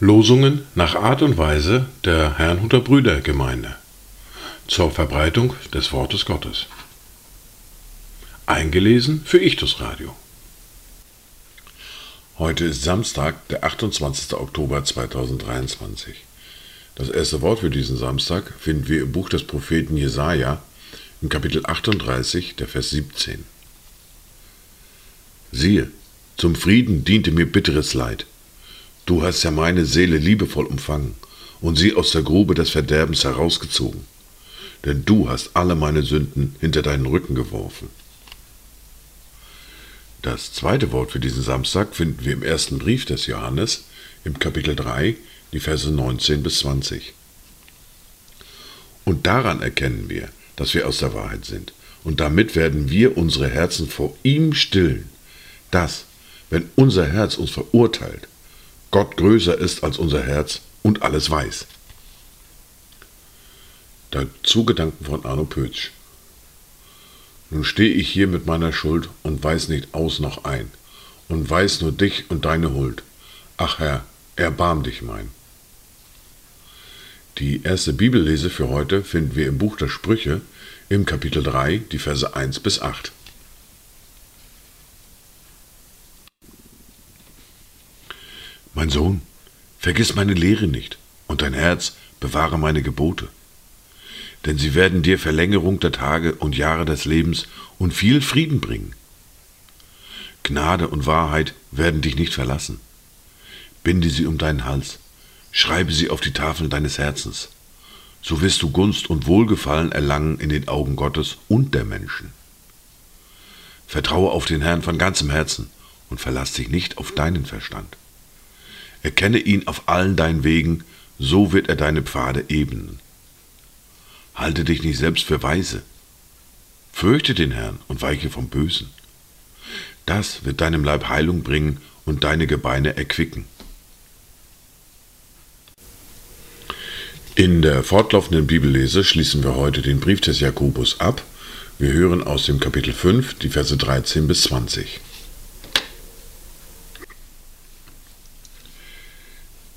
Losungen nach Art und Weise der Herrnhuter Brüdergemeinde zur Verbreitung des Wortes Gottes. Eingelesen für Ichtus Radio. Heute ist Samstag, der 28. Oktober 2023. Das erste Wort für diesen Samstag finden wir im Buch des Propheten Jesaja im Kapitel 38, der Vers 17. Siehe, zum Frieden diente mir bitteres Leid Du hast ja meine Seele liebevoll umfangen und sie aus der Grube des Verderbens herausgezogen. Denn du hast alle meine Sünden hinter deinen Rücken geworfen. Das zweite Wort für diesen Samstag finden wir im ersten Brief des Johannes, im Kapitel 3, die Verse 19 bis 20. Und daran erkennen wir, dass wir aus der Wahrheit sind. Und damit werden wir unsere Herzen vor ihm stillen, dass, wenn unser Herz uns verurteilt, Gott größer ist als unser Herz und alles weiß. Dazu Gedanken von Arno Pötsch. Nun stehe ich hier mit meiner Schuld und weiß nicht aus noch ein und weiß nur dich und deine Huld. Ach Herr, erbarm dich mein. Die erste Bibellese für heute finden wir im Buch der Sprüche im Kapitel 3, die Verse 1 bis 8. Mein Sohn, vergiss meine Lehre nicht, und dein Herz bewahre meine Gebote. Denn sie werden dir Verlängerung der Tage und Jahre des Lebens und viel Frieden bringen. Gnade und Wahrheit werden dich nicht verlassen. Binde sie um deinen Hals, schreibe sie auf die Tafeln deines Herzens. So wirst du Gunst und Wohlgefallen erlangen in den Augen Gottes und der Menschen. Vertraue auf den Herrn von ganzem Herzen und verlass dich nicht auf deinen Verstand. Erkenne ihn auf allen deinen Wegen, so wird er deine Pfade ebnen. Halte dich nicht selbst für weise. Fürchte den Herrn und weiche vom Bösen. Das wird deinem Leib Heilung bringen und deine Gebeine erquicken. In der fortlaufenden Bibellese schließen wir heute den Brief des Jakobus ab. Wir hören aus dem Kapitel 5 die Verse 13 bis 20.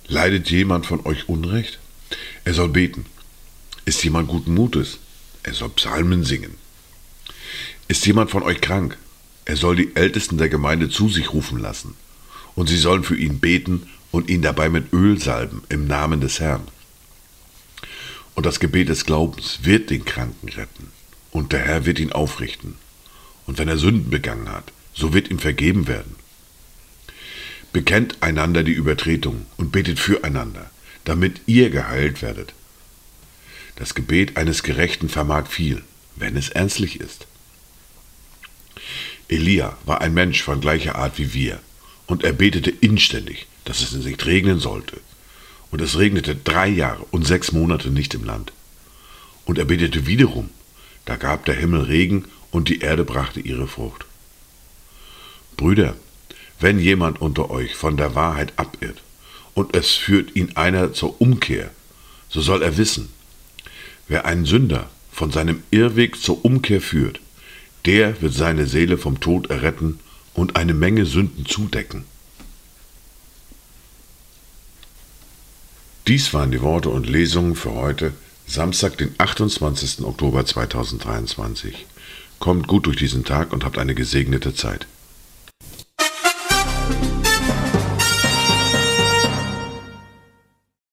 Leidet jemand von euch Unrecht? Er soll beten. Ist jemand guten Mutes? Er soll Psalmen singen. Ist jemand von euch krank? Er soll die Ältesten der Gemeinde zu sich rufen lassen. Und sie sollen für ihn beten und ihn dabei mit Öl salben im Namen des Herrn. Und das Gebet des Glaubens wird den Kranken retten. Und der Herr wird ihn aufrichten. Und wenn er Sünden begangen hat, so wird ihm vergeben werden. Bekennt einander die Übertretung und betet füreinander, damit ihr geheilt werdet. Das Gebet eines Gerechten vermag viel, wenn es ernstlich ist. Elia war ein Mensch von gleicher Art wie wir, und er betete inständig, dass es nicht regnen sollte. Und es regnete drei Jahre und sechs Monate nicht im Land. Und er betete wiederum, da gab der Himmel Regen und die Erde brachte ihre Frucht. Brüder, wenn jemand unter euch von der Wahrheit abirrt und es führt ihn einer zur Umkehr, so soll er wissen, wer einen Sünder von seinem Irrweg zur Umkehr führt, der wird seine Seele vom Tod erretten und eine Menge Sünden zudecken. Dies waren die Worte und Lesungen für heute, Samstag, den 28. Oktober 2023. Kommt gut durch diesen Tag und habt eine gesegnete Zeit.